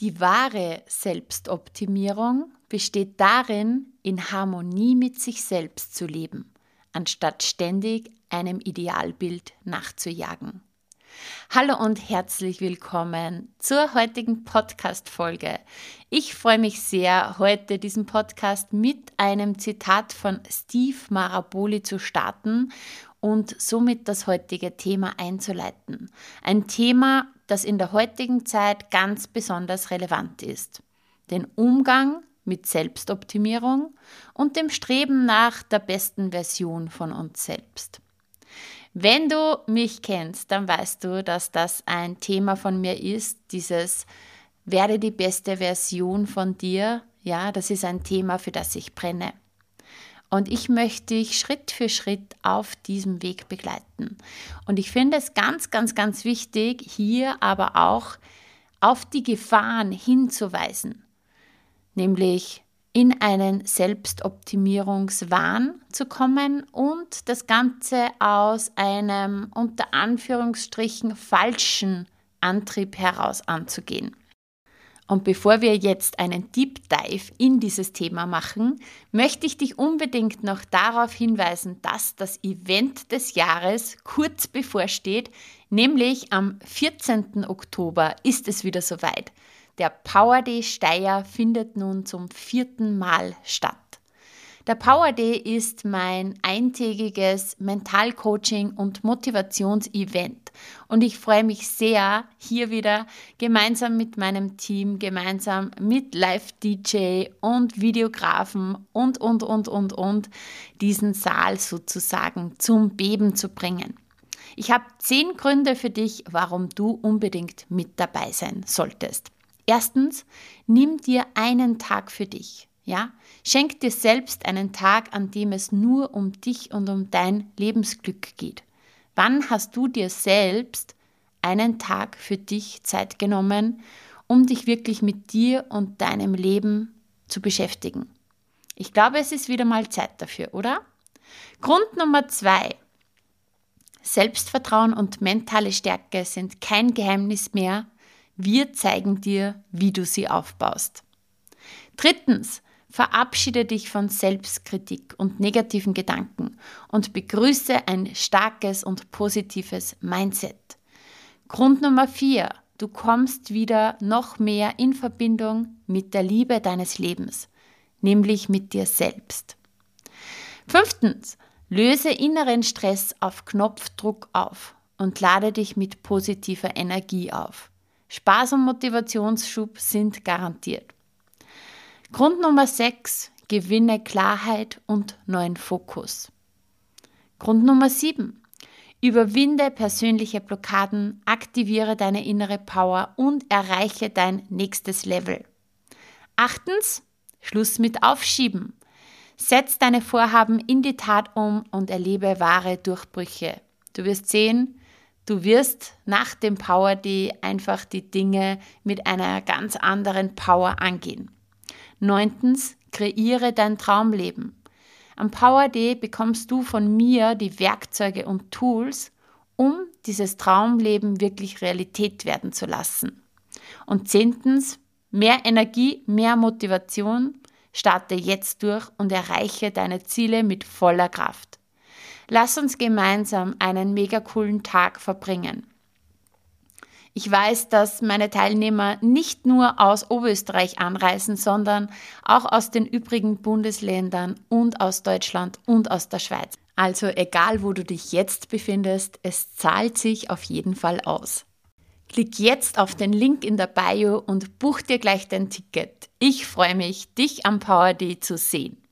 Die wahre Selbstoptimierung besteht darin, in Harmonie mit sich selbst zu leben, anstatt ständig einem Idealbild nachzujagen. Hallo und herzlich willkommen zur heutigen Podcast-Folge. Ich freue mich sehr, heute diesen Podcast mit einem Zitat von Steve Maraboli zu starten und somit das heutige Thema einzuleiten. Ein Thema, das in der heutigen Zeit ganz besonders relevant ist. Den Umgang mit Selbstoptimierung und dem Streben nach der besten Version von uns selbst. Wenn du mich kennst, dann weißt du, dass das ein Thema von mir ist, dieses werde die beste Version von dir. Ja, das ist ein Thema, für das ich brenne. Und ich möchte dich Schritt für Schritt auf diesem Weg begleiten. Und ich finde es ganz, ganz, ganz wichtig, hier aber auch auf die Gefahren hinzuweisen. Nämlich in einen Selbstoptimierungswahn zu kommen und das Ganze aus einem unter Anführungsstrichen falschen Antrieb heraus anzugehen. Und bevor wir jetzt einen Deep Dive in dieses Thema machen, möchte ich dich unbedingt noch darauf hinweisen, dass das Event des Jahres kurz bevorsteht, nämlich am 14. Oktober ist es wieder soweit. Der Power Day Steyr findet nun zum vierten Mal statt. Der Power Day ist mein eintägiges Mentalcoaching und Motivationsevent und ich freue mich sehr, hier wieder gemeinsam mit meinem Team, gemeinsam mit Live-DJ und Videografen und, und, und, und, und diesen Saal sozusagen zum Beben zu bringen. Ich habe zehn Gründe für dich, warum du unbedingt mit dabei sein solltest. Erstens, nimm dir einen Tag für dich. Ja, schenk dir selbst einen Tag, an dem es nur um dich und um dein Lebensglück geht. Wann hast du dir selbst einen Tag für dich Zeit genommen, um dich wirklich mit dir und deinem Leben zu beschäftigen? Ich glaube, es ist wieder mal Zeit dafür, oder? Grund Nummer zwei. Selbstvertrauen und mentale Stärke sind kein Geheimnis mehr. Wir zeigen dir, wie du sie aufbaust. Drittens, Verabschiede dich von Selbstkritik und negativen Gedanken und begrüße ein starkes und positives Mindset. Grund Nummer vier: Du kommst wieder noch mehr in Verbindung mit der Liebe deines Lebens, nämlich mit dir selbst. Fünftens, löse inneren Stress auf Knopfdruck auf und lade dich mit positiver Energie auf. Spaß und Motivationsschub sind garantiert. Grund Nummer 6. Gewinne Klarheit und neuen Fokus. Grund Nummer 7. Überwinde persönliche Blockaden, aktiviere deine innere Power und erreiche dein nächstes Level. Achtens, Schluss mit Aufschieben. Setz deine Vorhaben in die Tat um und erlebe wahre Durchbrüche. Du wirst sehen, du wirst nach dem Power Day einfach die Dinge mit einer ganz anderen Power angehen. Neuntens, kreiere dein Traumleben. Am Power Day bekommst du von mir die Werkzeuge und Tools, um dieses Traumleben wirklich Realität werden zu lassen. Und zehntens, mehr Energie, mehr Motivation. Starte jetzt durch und erreiche deine Ziele mit voller Kraft. Lass uns gemeinsam einen mega coolen Tag verbringen. Ich weiß, dass meine Teilnehmer nicht nur aus Oberösterreich anreisen, sondern auch aus den übrigen Bundesländern und aus Deutschland und aus der Schweiz. Also egal, wo du dich jetzt befindest, es zahlt sich auf jeden Fall aus. Klick jetzt auf den Link in der Bio und buch dir gleich dein Ticket. Ich freue mich, dich am Power Day zu sehen.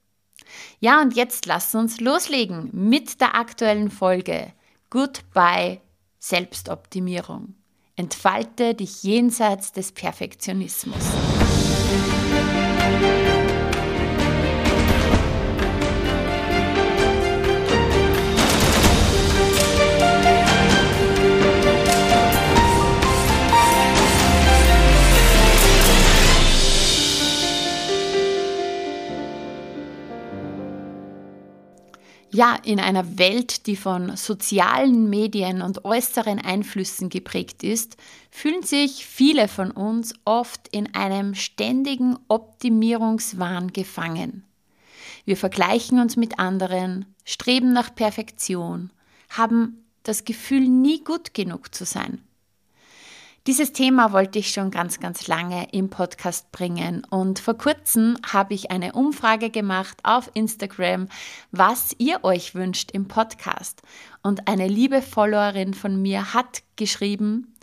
Ja, und jetzt lass uns loslegen mit der aktuellen Folge Goodbye Selbstoptimierung. Entfalte dich jenseits des Perfektionismus. Ja, in einer Welt, die von sozialen Medien und äußeren Einflüssen geprägt ist, fühlen sich viele von uns oft in einem ständigen Optimierungswahn gefangen. Wir vergleichen uns mit anderen, streben nach Perfektion, haben das Gefühl, nie gut genug zu sein. Dieses Thema wollte ich schon ganz, ganz lange im Podcast bringen und vor kurzem habe ich eine Umfrage gemacht auf Instagram, was ihr euch wünscht im Podcast. Und eine liebe Followerin von mir hat geschrieben,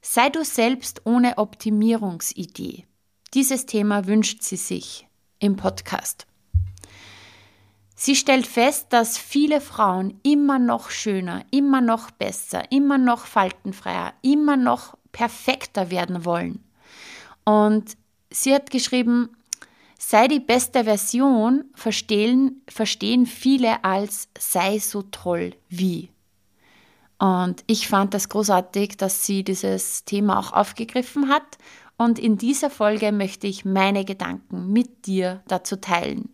sei du selbst ohne Optimierungsidee. Dieses Thema wünscht sie sich im Podcast. Sie stellt fest, dass viele Frauen immer noch schöner, immer noch besser, immer noch faltenfreier, immer noch perfekter werden wollen. Und sie hat geschrieben, sei die beste Version, verstehen, verstehen viele als sei so toll wie. Und ich fand das großartig, dass sie dieses Thema auch aufgegriffen hat. Und in dieser Folge möchte ich meine Gedanken mit dir dazu teilen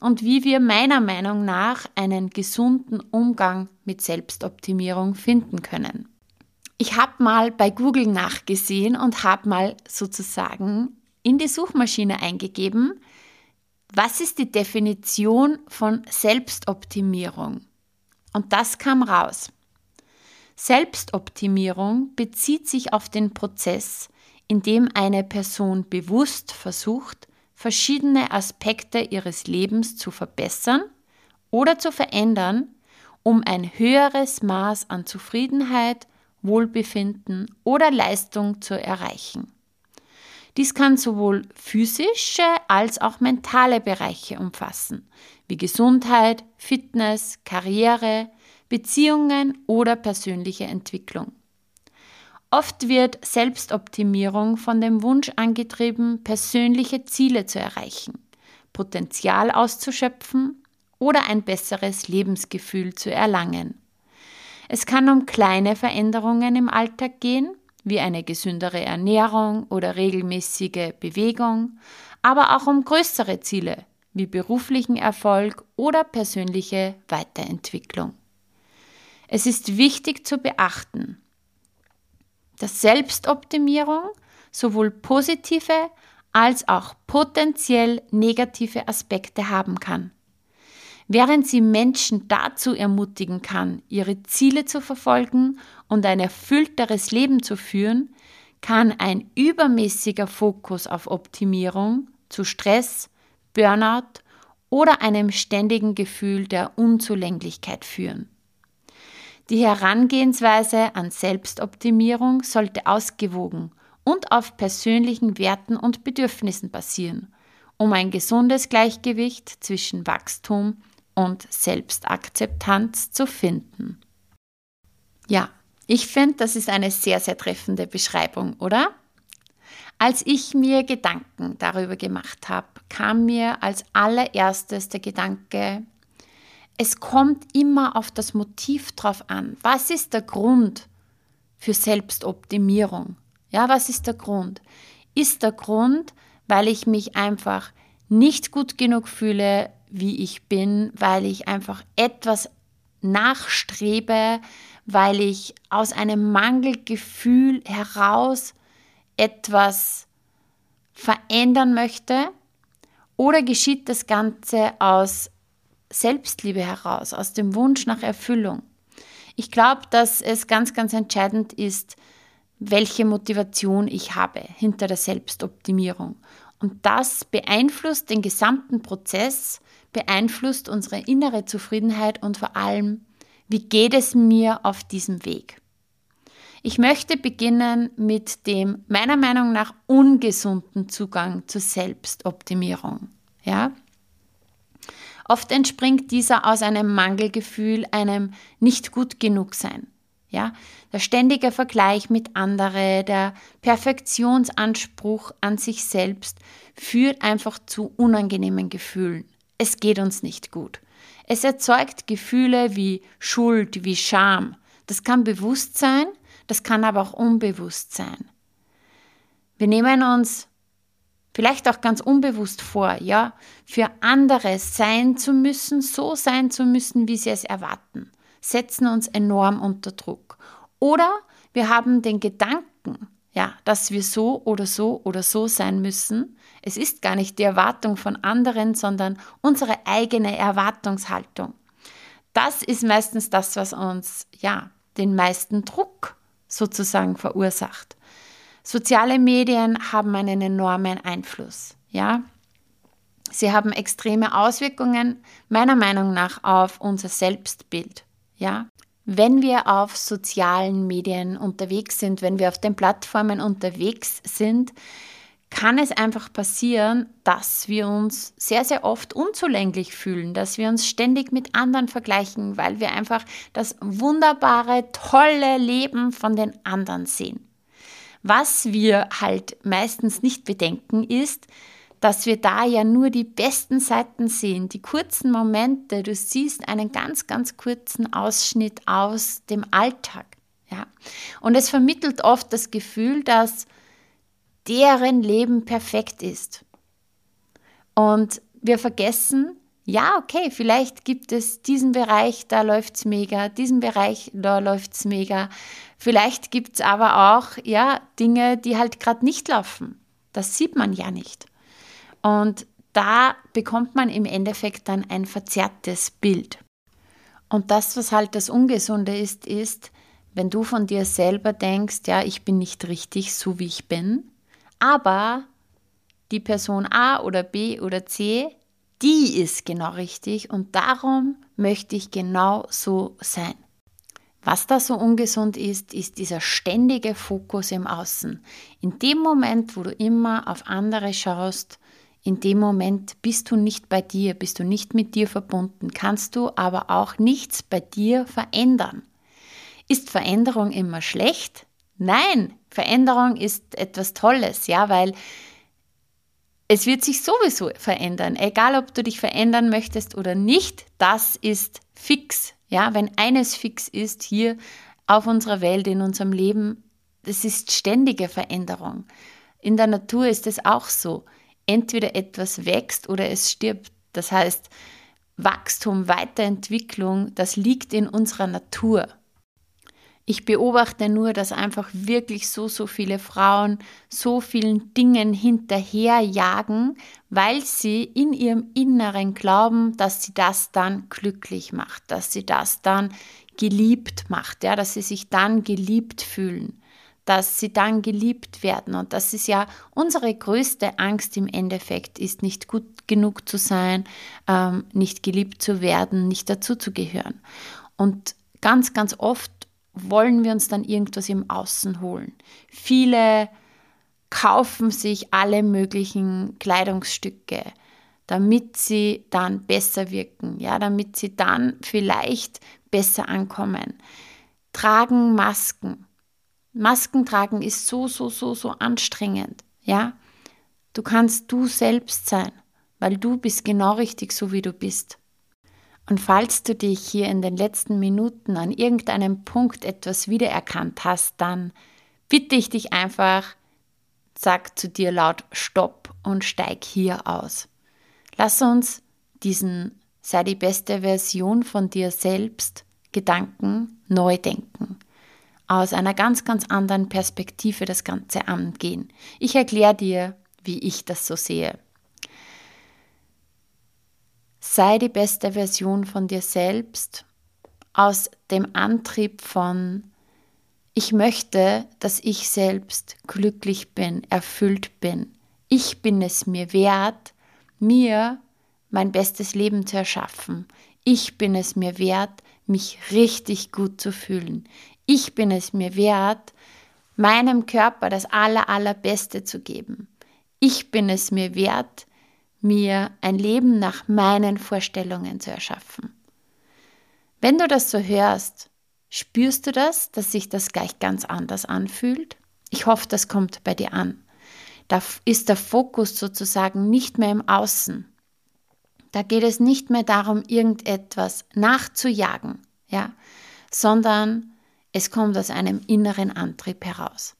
und wie wir meiner Meinung nach einen gesunden Umgang mit Selbstoptimierung finden können. Ich habe mal bei Google nachgesehen und habe mal sozusagen in die Suchmaschine eingegeben, was ist die Definition von Selbstoptimierung? Und das kam raus. Selbstoptimierung bezieht sich auf den Prozess, in dem eine Person bewusst versucht, verschiedene Aspekte ihres Lebens zu verbessern oder zu verändern, um ein höheres Maß an Zufriedenheit, Wohlbefinden oder Leistung zu erreichen. Dies kann sowohl physische als auch mentale Bereiche umfassen, wie Gesundheit, Fitness, Karriere, Beziehungen oder persönliche Entwicklung. Oft wird Selbstoptimierung von dem Wunsch angetrieben, persönliche Ziele zu erreichen, Potenzial auszuschöpfen oder ein besseres Lebensgefühl zu erlangen. Es kann um kleine Veränderungen im Alltag gehen, wie eine gesündere Ernährung oder regelmäßige Bewegung, aber auch um größere Ziele, wie beruflichen Erfolg oder persönliche Weiterentwicklung. Es ist wichtig zu beachten, dass Selbstoptimierung sowohl positive als auch potenziell negative Aspekte haben kann. Während sie Menschen dazu ermutigen kann, ihre Ziele zu verfolgen und ein erfüllteres Leben zu führen, kann ein übermäßiger Fokus auf Optimierung zu Stress, Burnout oder einem ständigen Gefühl der Unzulänglichkeit führen. Die Herangehensweise an Selbstoptimierung sollte ausgewogen und auf persönlichen Werten und Bedürfnissen basieren, um ein gesundes Gleichgewicht zwischen Wachstum und Selbstakzeptanz zu finden. Ja, ich finde, das ist eine sehr, sehr treffende Beschreibung, oder? Als ich mir Gedanken darüber gemacht habe, kam mir als allererstes der Gedanke, es kommt immer auf das Motiv drauf an. Was ist der Grund für Selbstoptimierung? Ja, was ist der Grund? Ist der Grund, weil ich mich einfach nicht gut genug fühle, wie ich bin, weil ich einfach etwas nachstrebe, weil ich aus einem Mangelgefühl heraus etwas verändern möchte? Oder geschieht das Ganze aus Selbstliebe heraus, aus dem Wunsch nach Erfüllung. Ich glaube, dass es ganz, ganz entscheidend ist, welche Motivation ich habe hinter der Selbstoptimierung. Und das beeinflusst den gesamten Prozess, beeinflusst unsere innere Zufriedenheit und vor allem, wie geht es mir auf diesem Weg. Ich möchte beginnen mit dem meiner Meinung nach ungesunden Zugang zur Selbstoptimierung. Ja? Oft entspringt dieser aus einem Mangelgefühl, einem nicht gut genug sein. Ja, der ständige Vergleich mit anderen, der Perfektionsanspruch an sich selbst führt einfach zu unangenehmen Gefühlen. Es geht uns nicht gut. Es erzeugt Gefühle wie Schuld, wie Scham. Das kann bewusst sein, das kann aber auch unbewusst sein. Wir nehmen uns vielleicht auch ganz unbewusst vor, ja, für andere sein zu müssen, so sein zu müssen, wie sie es erwarten setzen uns enorm unter Druck. Oder wir haben den Gedanken, ja, dass wir so oder so oder so sein müssen. Es ist gar nicht die Erwartung von anderen, sondern unsere eigene Erwartungshaltung. Das ist meistens das, was uns, ja, den meisten Druck sozusagen verursacht. Soziale Medien haben einen enormen Einfluss, ja. Sie haben extreme Auswirkungen meiner Meinung nach auf unser Selbstbild. Ja, wenn wir auf sozialen Medien unterwegs sind, wenn wir auf den Plattformen unterwegs sind, kann es einfach passieren, dass wir uns sehr, sehr oft unzulänglich fühlen, dass wir uns ständig mit anderen vergleichen, weil wir einfach das wunderbare, tolle Leben von den anderen sehen. Was wir halt meistens nicht bedenken ist, dass wir da ja nur die besten Seiten sehen, die kurzen Momente. Du siehst einen ganz, ganz kurzen Ausschnitt aus dem Alltag. Ja? Und es vermittelt oft das Gefühl, dass deren Leben perfekt ist. Und wir vergessen, ja, okay, vielleicht gibt es diesen Bereich, da läuft es mega, diesen Bereich, da läuft es mega. Vielleicht gibt es aber auch, ja, Dinge, die halt gerade nicht laufen. Das sieht man ja nicht. Und da bekommt man im Endeffekt dann ein verzerrtes Bild. Und das, was halt das Ungesunde ist, ist, wenn du von dir selber denkst, ja, ich bin nicht richtig, so wie ich bin, aber die Person A oder B oder C, die ist genau richtig und darum möchte ich genau so sein. Was da so ungesund ist, ist dieser ständige Fokus im Außen. In dem Moment, wo du immer auf andere schaust, in dem Moment bist du nicht bei dir, bist du nicht mit dir verbunden, kannst du aber auch nichts bei dir verändern. Ist Veränderung immer schlecht? Nein, Veränderung ist etwas Tolles, ja, weil es wird sich sowieso verändern, egal ob du dich verändern möchtest oder nicht, das ist fix. Ja, wenn eines fix ist hier auf unserer Welt, in unserem Leben, das ist ständige Veränderung. In der Natur ist es auch so entweder etwas wächst oder es stirbt. Das heißt, Wachstum, Weiterentwicklung, das liegt in unserer Natur. Ich beobachte nur, dass einfach wirklich so, so viele Frauen so vielen Dingen hinterherjagen, weil sie in ihrem Inneren glauben, dass sie das dann glücklich macht, dass sie das dann geliebt macht, ja, dass sie sich dann geliebt fühlen dass sie dann geliebt werden. Und das ist ja unsere größte Angst im Endeffekt, ist nicht gut genug zu sein, ähm, nicht geliebt zu werden, nicht dazu zu gehören. Und ganz, ganz oft wollen wir uns dann irgendwas im Außen holen. Viele kaufen sich alle möglichen Kleidungsstücke, damit sie dann besser wirken, ja, damit sie dann vielleicht besser ankommen. Tragen Masken, Masken tragen ist so, so, so, so anstrengend. Ja, du kannst du selbst sein, weil du bist genau richtig so, wie du bist. Und falls du dich hier in den letzten Minuten an irgendeinem Punkt etwas wiedererkannt hast, dann bitte ich dich einfach, sag zu dir laut Stopp und steig hier aus. Lass uns diesen sei die beste Version von dir selbst Gedanken neu denken aus einer ganz, ganz anderen Perspektive das Ganze angehen. Ich erkläre dir, wie ich das so sehe. Sei die beste Version von dir selbst aus dem Antrieb von, ich möchte, dass ich selbst glücklich bin, erfüllt bin. Ich bin es mir wert, mir mein bestes Leben zu erschaffen. Ich bin es mir wert, mich richtig gut zu fühlen. Ich bin es mir wert, meinem Körper das aller, allerbeste zu geben. Ich bin es mir wert, mir ein Leben nach meinen Vorstellungen zu erschaffen. Wenn du das so hörst, Spürst du das, dass sich das gleich ganz anders anfühlt? Ich hoffe, das kommt bei dir an. Da ist der Fokus sozusagen nicht mehr im Außen. Da geht es nicht mehr darum, irgendetwas nachzujagen, ja, sondern es kommt aus einem inneren Antrieb heraus.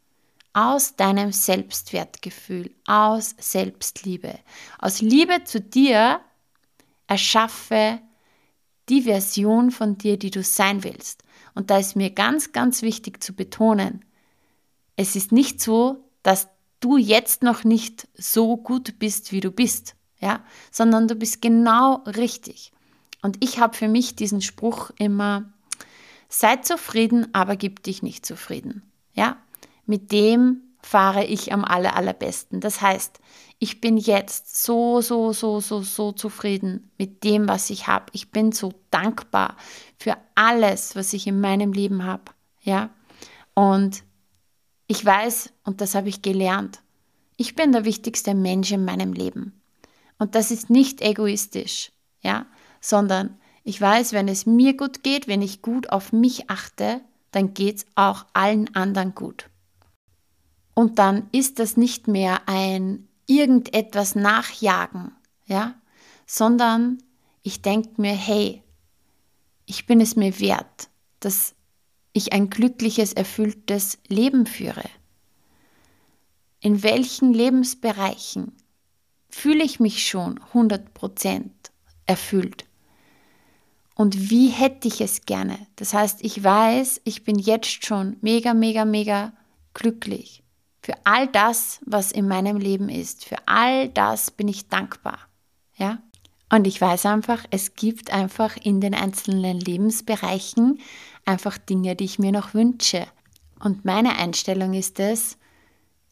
Aus deinem Selbstwertgefühl, aus Selbstliebe, aus Liebe zu dir erschaffe die Version von dir, die du sein willst. Und da ist mir ganz, ganz wichtig zu betonen, es ist nicht so, dass du jetzt noch nicht so gut bist, wie du bist, ja, sondern du bist genau richtig. Und ich habe für mich diesen Spruch immer, sei zufrieden, aber gib dich nicht zufrieden, ja. Mit dem fahre ich am aller, allerbesten. Das heißt, ich bin jetzt so, so, so, so, so zufrieden mit dem, was ich habe. Ich bin so dankbar für alles, was ich in meinem Leben habe. Ja? Und ich weiß, und das habe ich gelernt, ich bin der wichtigste Mensch in meinem Leben. Und das ist nicht egoistisch, ja, sondern ich weiß, wenn es mir gut geht, wenn ich gut auf mich achte, dann geht es auch allen anderen gut. Und dann ist das nicht mehr ein irgendetwas nachjagen, ja, sondern ich denke mir, hey, ich bin es mir wert, dass ich ein glückliches, erfülltes Leben führe. In welchen Lebensbereichen fühle ich mich schon 100% erfüllt? Und wie hätte ich es gerne? Das heißt, ich weiß, ich bin jetzt schon mega, mega, mega glücklich. Für all das, was in meinem Leben ist, für all das bin ich dankbar. Ja? Und ich weiß einfach, es gibt einfach in den einzelnen Lebensbereichen einfach Dinge, die ich mir noch wünsche. Und meine Einstellung ist es,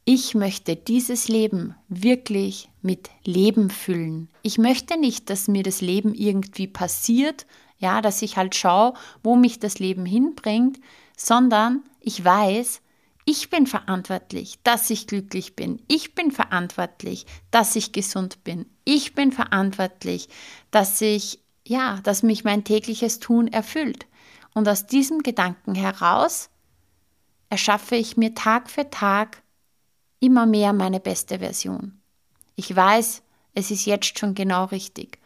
ich möchte dieses Leben wirklich mit Leben füllen. Ich möchte nicht, dass mir das Leben irgendwie passiert, ja, dass ich halt schaue, wo mich das Leben hinbringt, sondern ich weiß, ich bin verantwortlich, dass ich glücklich bin. Ich bin verantwortlich, dass ich gesund bin. Ich bin verantwortlich, dass ich, ja, dass mich mein tägliches Tun erfüllt. Und aus diesem Gedanken heraus erschaffe ich mir Tag für Tag immer mehr meine beste Version. Ich weiß, es ist jetzt schon genau richtig.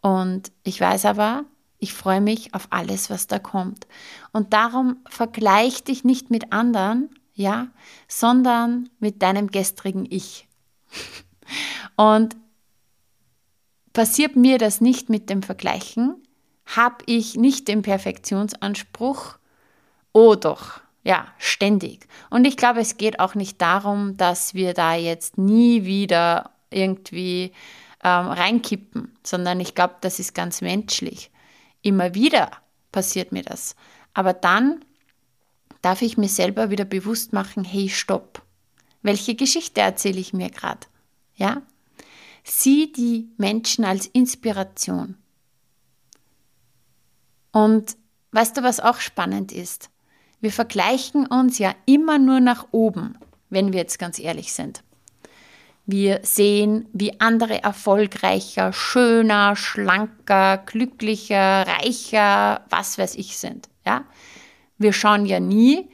Und ich weiß aber, ich freue mich auf alles, was da kommt. Und darum vergleich dich nicht mit anderen, ja, sondern mit deinem gestrigen Ich. Und passiert mir das nicht mit dem Vergleichen, habe ich nicht den Perfektionsanspruch, oh doch, ja, ständig. Und ich glaube, es geht auch nicht darum, dass wir da jetzt nie wieder irgendwie ähm, reinkippen, sondern ich glaube, das ist ganz menschlich. Immer wieder passiert mir das. Aber dann darf ich mir selber wieder bewusst machen, hey, stopp. Welche Geschichte erzähle ich mir gerade? Ja? Sieh die Menschen als Inspiration. Und weißt du, was auch spannend ist? Wir vergleichen uns ja immer nur nach oben, wenn wir jetzt ganz ehrlich sind. Wir sehen, wie andere erfolgreicher, schöner, schlanker, glücklicher, reicher, was weiß ich sind. Ja? Wir schauen ja nie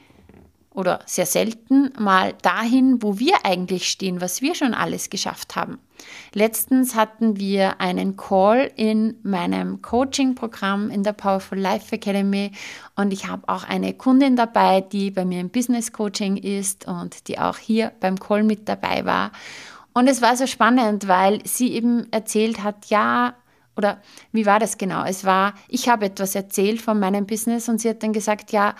oder sehr selten mal dahin, wo wir eigentlich stehen, was wir schon alles geschafft haben. Letztens hatten wir einen Call in meinem Coaching-Programm in der Powerful Life Academy und ich habe auch eine Kundin dabei, die bei mir im Business Coaching ist und die auch hier beim Call mit dabei war. Und es war so spannend, weil sie eben erzählt hat, ja, oder wie war das genau? Es war, ich habe etwas erzählt von meinem Business und sie hat dann gesagt, ja,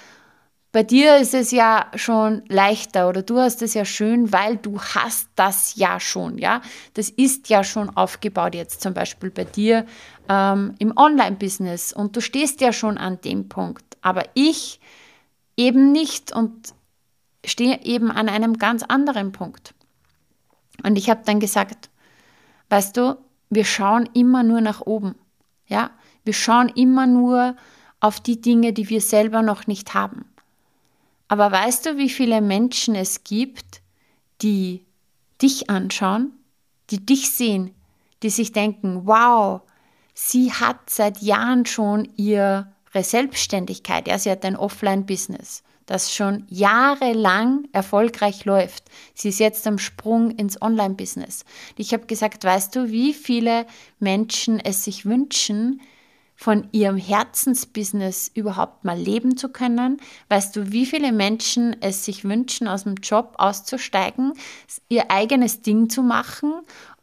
bei dir ist es ja schon leichter oder du hast es ja schön, weil du hast das ja schon, ja. Das ist ja schon aufgebaut jetzt zum Beispiel bei dir ähm, im Online-Business und du stehst ja schon an dem Punkt. Aber ich eben nicht und stehe eben an einem ganz anderen Punkt. Und ich habe dann gesagt, weißt du, wir schauen immer nur nach oben. Ja, wir schauen immer nur auf die Dinge, die wir selber noch nicht haben. Aber weißt du, wie viele Menschen es gibt, die dich anschauen, die dich sehen, die sich denken, wow, sie hat seit Jahren schon ihr Selbstständigkeit. Ja, sie hat ein Offline-Business, das schon jahrelang erfolgreich läuft. Sie ist jetzt am Sprung ins Online-Business. Ich habe gesagt, weißt du, wie viele Menschen es sich wünschen, von ihrem Herzensbusiness überhaupt mal leben zu können? Weißt du, wie viele Menschen es sich wünschen, aus dem Job auszusteigen, ihr eigenes Ding zu machen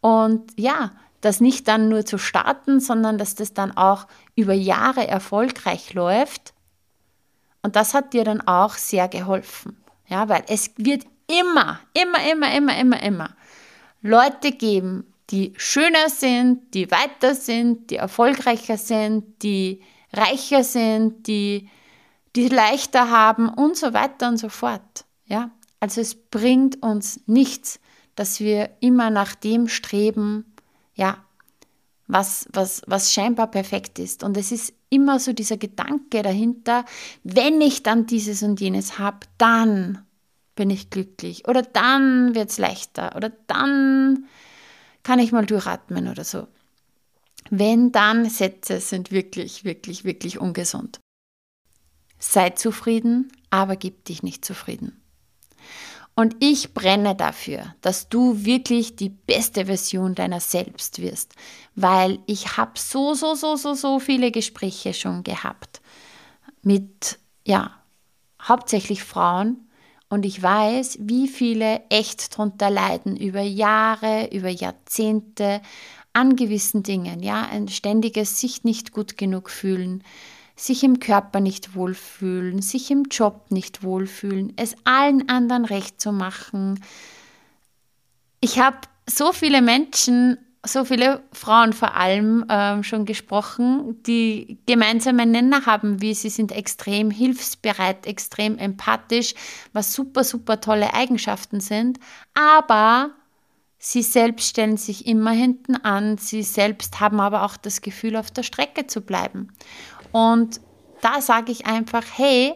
und ja, das nicht dann nur zu starten, sondern dass das dann auch über Jahre erfolgreich läuft? Und das hat dir dann auch sehr geholfen. Ja, weil es wird immer, immer, immer, immer, immer, immer Leute geben, die schöner sind, die weiter sind, die erfolgreicher sind, die reicher sind, die die leichter haben und so weiter und so fort. Ja? Also es bringt uns nichts, dass wir immer nach dem streben, ja, was, was, was scheinbar perfekt ist. Und es ist immer so dieser Gedanke dahinter, wenn ich dann dieses und jenes habe, dann bin ich glücklich oder dann wird es leichter oder dann kann ich mal durchatmen oder so. Wenn dann Sätze sind wirklich, wirklich, wirklich ungesund. Sei zufrieden, aber gib dich nicht zufrieden. Und ich brenne dafür, dass du wirklich die beste Version deiner selbst wirst, weil ich habe so, so, so, so, so viele Gespräche schon gehabt mit, ja, hauptsächlich Frauen, und ich weiß, wie viele echt drunter leiden über Jahre, über Jahrzehnte an gewissen Dingen. Ja, ein ständiges sich nicht gut genug fühlen, sich im Körper nicht wohlfühlen, sich im Job nicht wohlfühlen, es allen anderen recht zu machen. Ich habe so viele Menschen so viele Frauen vor allem ähm, schon gesprochen, die gemeinsame Nenner haben, wie sie sind extrem hilfsbereit, extrem empathisch, was super, super tolle Eigenschaften sind, aber sie selbst stellen sich immer hinten an, sie selbst haben aber auch das Gefühl, auf der Strecke zu bleiben. Und da sage ich einfach, hey,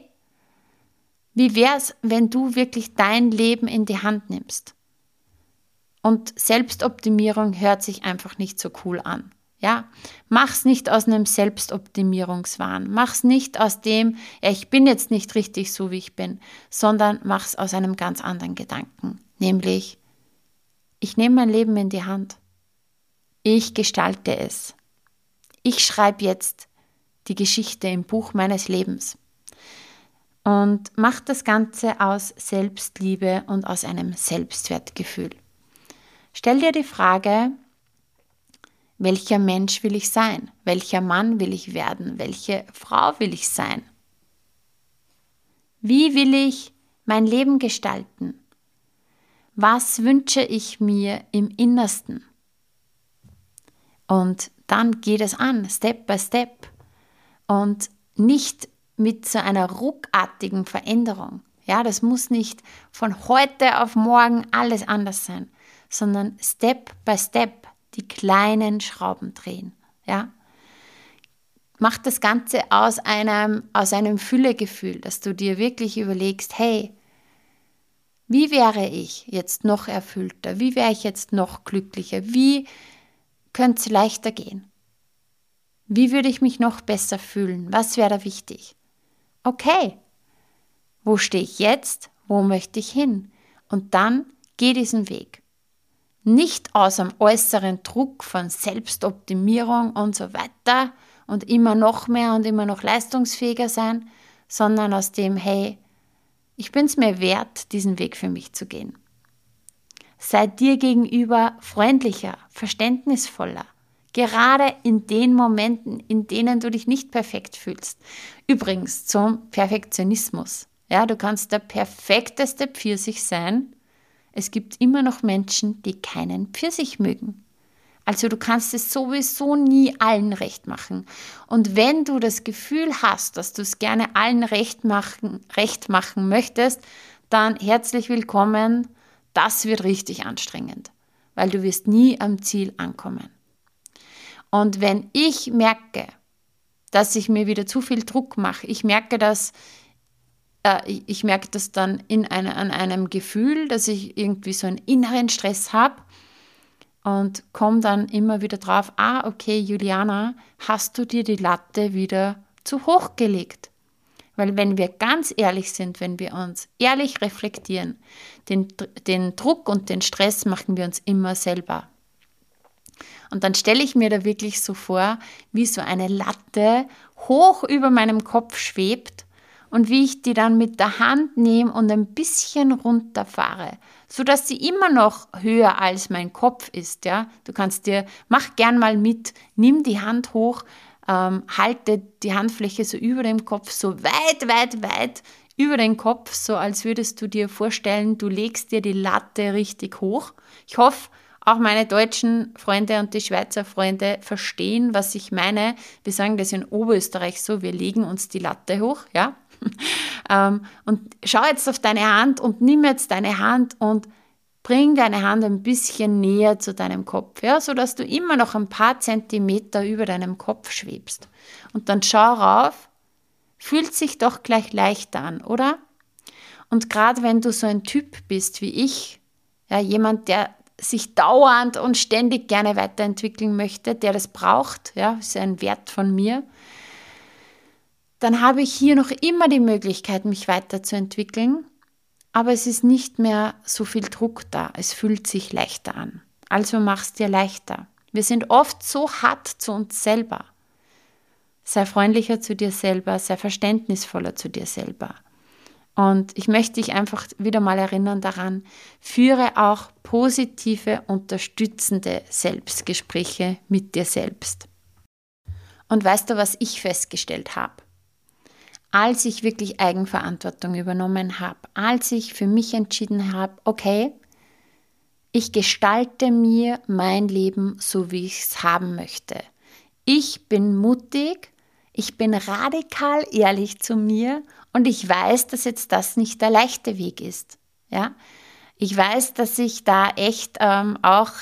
wie wäre es, wenn du wirklich dein Leben in die Hand nimmst? Und Selbstoptimierung hört sich einfach nicht so cool an. Ja, mach's nicht aus einem Selbstoptimierungswahn. Mach's nicht aus dem, ja, ich bin jetzt nicht richtig so, wie ich bin, sondern mach's aus einem ganz anderen Gedanken. Nämlich, ich nehme mein Leben in die Hand. Ich gestalte es. Ich schreibe jetzt die Geschichte im Buch meines Lebens. Und mach das Ganze aus Selbstliebe und aus einem Selbstwertgefühl. Stell dir die Frage, welcher Mensch will ich sein? Welcher Mann will ich werden? Welche Frau will ich sein? Wie will ich mein Leben gestalten? Was wünsche ich mir im Innersten? Und dann geht es an, Step by Step. Und nicht mit so einer ruckartigen Veränderung. Ja, das muss nicht von heute auf morgen alles anders sein, sondern Step by Step die kleinen Schrauben drehen. Ja? Mach das Ganze aus einem, aus einem Füllegefühl, dass du dir wirklich überlegst, hey, wie wäre ich jetzt noch erfüllter? Wie wäre ich jetzt noch glücklicher? Wie könnte es leichter gehen? Wie würde ich mich noch besser fühlen? Was wäre da wichtig? Okay, wo stehe ich jetzt? Wo möchte ich hin? Und dann geh diesen Weg. Nicht aus einem äußeren Druck von Selbstoptimierung und so weiter und immer noch mehr und immer noch leistungsfähiger sein, sondern aus dem, hey, ich bin es mir wert, diesen Weg für mich zu gehen. Sei dir gegenüber freundlicher, verständnisvoller, gerade in den Momenten, in denen du dich nicht perfekt fühlst. Übrigens zum Perfektionismus. Ja, du kannst der perfekteste Pfirsich sein, es gibt immer noch Menschen, die keinen Pfirsich mögen. Also du kannst es sowieso nie allen recht machen. Und wenn du das Gefühl hast, dass du es gerne allen recht machen, recht machen möchtest, dann herzlich willkommen. Das wird richtig anstrengend, weil du wirst nie am Ziel ankommen. Und wenn ich merke, dass ich mir wieder zu viel Druck mache, ich merke, dass äh, ich merke das dann in eine, an einem Gefühl, dass ich irgendwie so einen inneren Stress habe und komme dann immer wieder drauf, ah, okay, Juliana, hast du dir die Latte wieder zu hoch gelegt. Weil wenn wir ganz ehrlich sind, wenn wir uns ehrlich reflektieren, den, den Druck und den Stress machen wir uns immer selber. Und dann stelle ich mir da wirklich so vor, wie so eine Latte hoch über meinem Kopf schwebt und wie ich die dann mit der Hand nehme und ein bisschen runterfahre, sodass sie immer noch höher als mein Kopf ist. Ja? Du kannst dir, mach gern mal mit, nimm die Hand hoch, ähm, halte die Handfläche so über dem Kopf, so weit, weit, weit über den Kopf, so als würdest du dir vorstellen, du legst dir die Latte richtig hoch. Ich hoffe, auch meine deutschen Freunde und die Schweizer Freunde verstehen, was ich meine. Wir sagen das in Oberösterreich so, wir legen uns die Latte hoch, ja. Ähm, und schau jetzt auf deine Hand und nimm jetzt deine Hand und bring deine Hand ein bisschen näher zu deinem Kopf, ja, sodass du immer noch ein paar Zentimeter über deinem Kopf schwebst. Und dann schau rauf, fühlt sich doch gleich leichter an, oder? Und gerade wenn du so ein Typ bist wie ich, ja, jemand, der sich dauernd und ständig gerne weiterentwickeln möchte, der das braucht, ja, ist ein Wert von mir, dann habe ich hier noch immer die Möglichkeit, mich weiterzuentwickeln, aber es ist nicht mehr so viel Druck da. Es fühlt sich leichter an. Also mach es dir leichter. Wir sind oft so hart zu uns selber. Sei freundlicher zu dir selber, sei verständnisvoller zu dir selber. Und ich möchte dich einfach wieder mal erinnern daran, führe auch positive, unterstützende Selbstgespräche mit dir selbst. Und weißt du, was ich festgestellt habe? Als ich wirklich Eigenverantwortung übernommen habe, als ich für mich entschieden habe, okay, ich gestalte mir mein Leben so, wie ich es haben möchte. Ich bin mutig, ich bin radikal ehrlich zu mir und ich weiß, dass jetzt das nicht der leichte Weg ist. Ja, ich weiß, dass ich da echt ähm, auch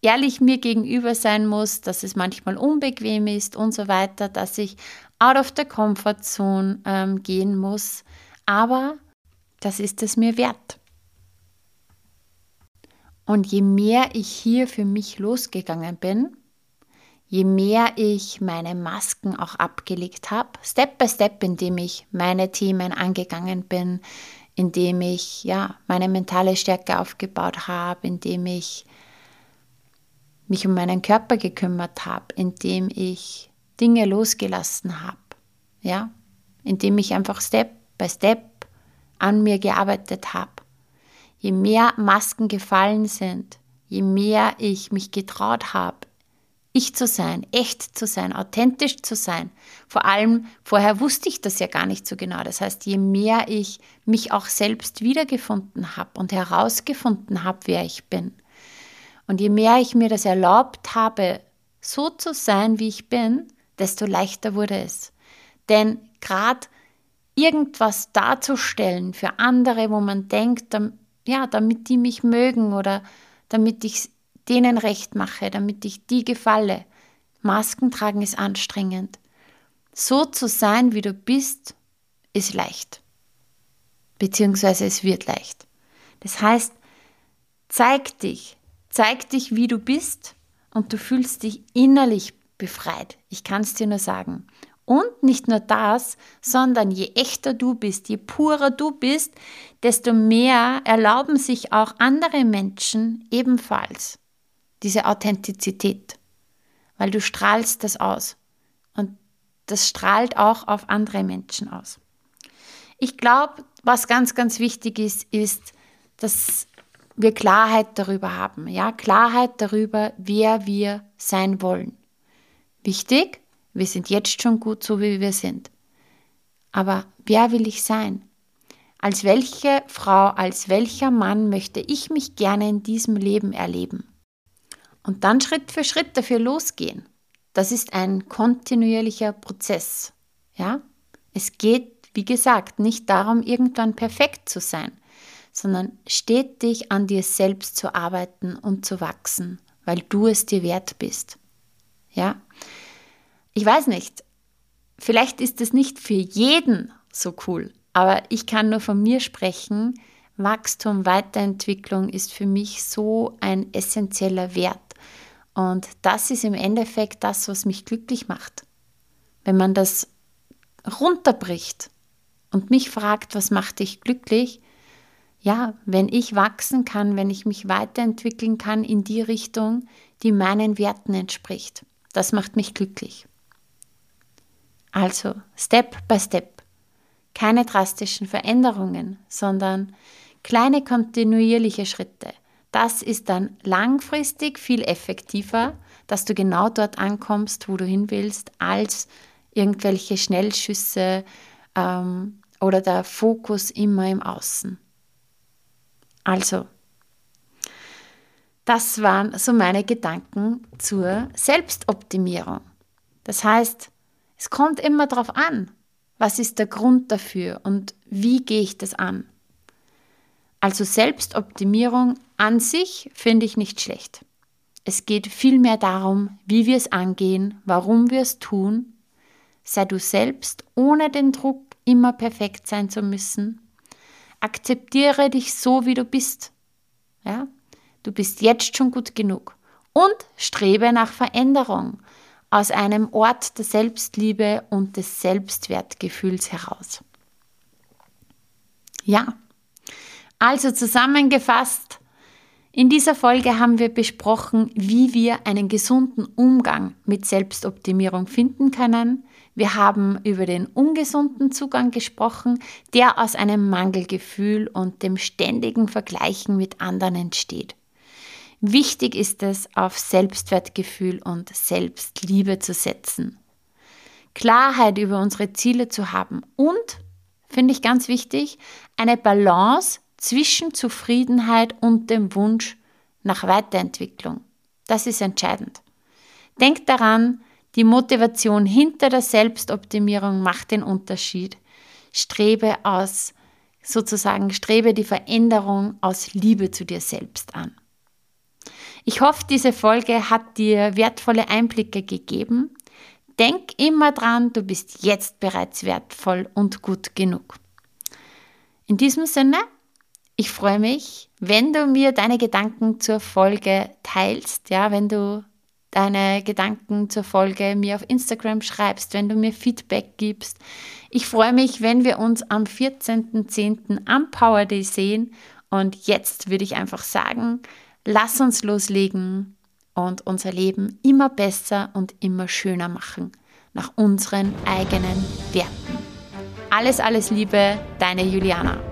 ehrlich mir gegenüber sein muss, dass es manchmal unbequem ist und so weiter, dass ich out of the comfort zone ähm, gehen muss. Aber das ist es mir wert. Und je mehr ich hier für mich losgegangen bin, je mehr ich meine Masken auch abgelegt habe, Step by Step, indem ich meine Themen angegangen bin, indem ich ja meine mentale Stärke aufgebaut habe, indem ich mich um meinen Körper gekümmert habe, indem ich Dinge losgelassen habe, ja, indem ich einfach Step by Step an mir gearbeitet habe. Je mehr Masken gefallen sind, je mehr ich mich getraut habe, ich zu sein, echt zu sein, authentisch zu sein. Vor allem, vorher wusste ich das ja gar nicht so genau. Das heißt, je mehr ich mich auch selbst wiedergefunden habe und herausgefunden habe, wer ich bin, und je mehr ich mir das erlaubt habe, so zu sein, wie ich bin, desto leichter wurde es. Denn gerade irgendwas darzustellen für andere, wo man denkt, ja, damit die mich mögen oder damit ich denen recht mache, damit ich die gefalle. Masken tragen ist anstrengend. So zu sein, wie du bist, ist leicht. Beziehungsweise es wird leicht. Das heißt, zeig dich, zeig dich, wie du bist und du fühlst dich innerlich befreit. Ich kann es dir nur sagen. Und nicht nur das, sondern je echter du bist, je purer du bist, desto mehr erlauben sich auch andere Menschen ebenfalls diese Authentizität, weil du strahlst das aus und das strahlt auch auf andere Menschen aus. Ich glaube, was ganz, ganz wichtig ist, ist, dass wir Klarheit darüber haben, ja, Klarheit darüber, wer wir sein wollen. Wichtig, wir sind jetzt schon gut so, wie wir sind. Aber wer will ich sein? Als welche Frau, als welcher Mann möchte ich mich gerne in diesem Leben erleben? Und dann Schritt für Schritt dafür losgehen. Das ist ein kontinuierlicher Prozess. Ja? Es geht, wie gesagt, nicht darum, irgendwann perfekt zu sein, sondern stetig an dir selbst zu arbeiten und zu wachsen, weil du es dir wert bist. Ja? Ich weiß nicht, vielleicht ist es nicht für jeden so cool, aber ich kann nur von mir sprechen. Wachstum, Weiterentwicklung ist für mich so ein essentieller Wert. Und das ist im Endeffekt das, was mich glücklich macht. wenn man das runterbricht und mich fragt, was macht dich glücklich, ja, wenn ich wachsen kann, wenn ich mich weiterentwickeln kann in die Richtung, die meinen Werten entspricht. Das macht mich glücklich. Also, Step by Step. Keine drastischen Veränderungen, sondern kleine kontinuierliche Schritte. Das ist dann langfristig viel effektiver, dass du genau dort ankommst, wo du hin willst, als irgendwelche Schnellschüsse ähm, oder der Fokus immer im Außen. Also, das waren so meine Gedanken zur Selbstoptimierung. Das heißt, es kommt immer darauf an, was ist der Grund dafür und wie gehe ich das an. Also Selbstoptimierung an sich finde ich nicht schlecht. Es geht vielmehr darum, wie wir es angehen, warum wir es tun. Sei du selbst, ohne den Druck, immer perfekt sein zu müssen. Akzeptiere dich so, wie du bist. Ja? Du bist jetzt schon gut genug. Und strebe nach Veränderung aus einem Ort der Selbstliebe und des Selbstwertgefühls heraus. Ja, also zusammengefasst, in dieser Folge haben wir besprochen, wie wir einen gesunden Umgang mit Selbstoptimierung finden können. Wir haben über den ungesunden Zugang gesprochen, der aus einem Mangelgefühl und dem ständigen Vergleichen mit anderen entsteht. Wichtig ist es, auf Selbstwertgefühl und Selbstliebe zu setzen. Klarheit über unsere Ziele zu haben und, finde ich ganz wichtig, eine Balance zwischen Zufriedenheit und dem Wunsch nach Weiterentwicklung. Das ist entscheidend. Denk daran, die Motivation hinter der Selbstoptimierung macht den Unterschied. Strebe aus, sozusagen, strebe die Veränderung aus Liebe zu dir selbst an. Ich hoffe, diese Folge hat dir wertvolle Einblicke gegeben. Denk immer dran, du bist jetzt bereits wertvoll und gut genug. In diesem Sinne, ich freue mich, wenn du mir deine Gedanken zur Folge teilst, ja, wenn du deine Gedanken zur Folge mir auf Instagram schreibst, wenn du mir Feedback gibst. Ich freue mich, wenn wir uns am 14.10. am Power Day sehen. Und jetzt würde ich einfach sagen, lass uns loslegen und unser Leben immer besser und immer schöner machen, nach unseren eigenen Werten. Alles, alles Liebe, deine Juliana.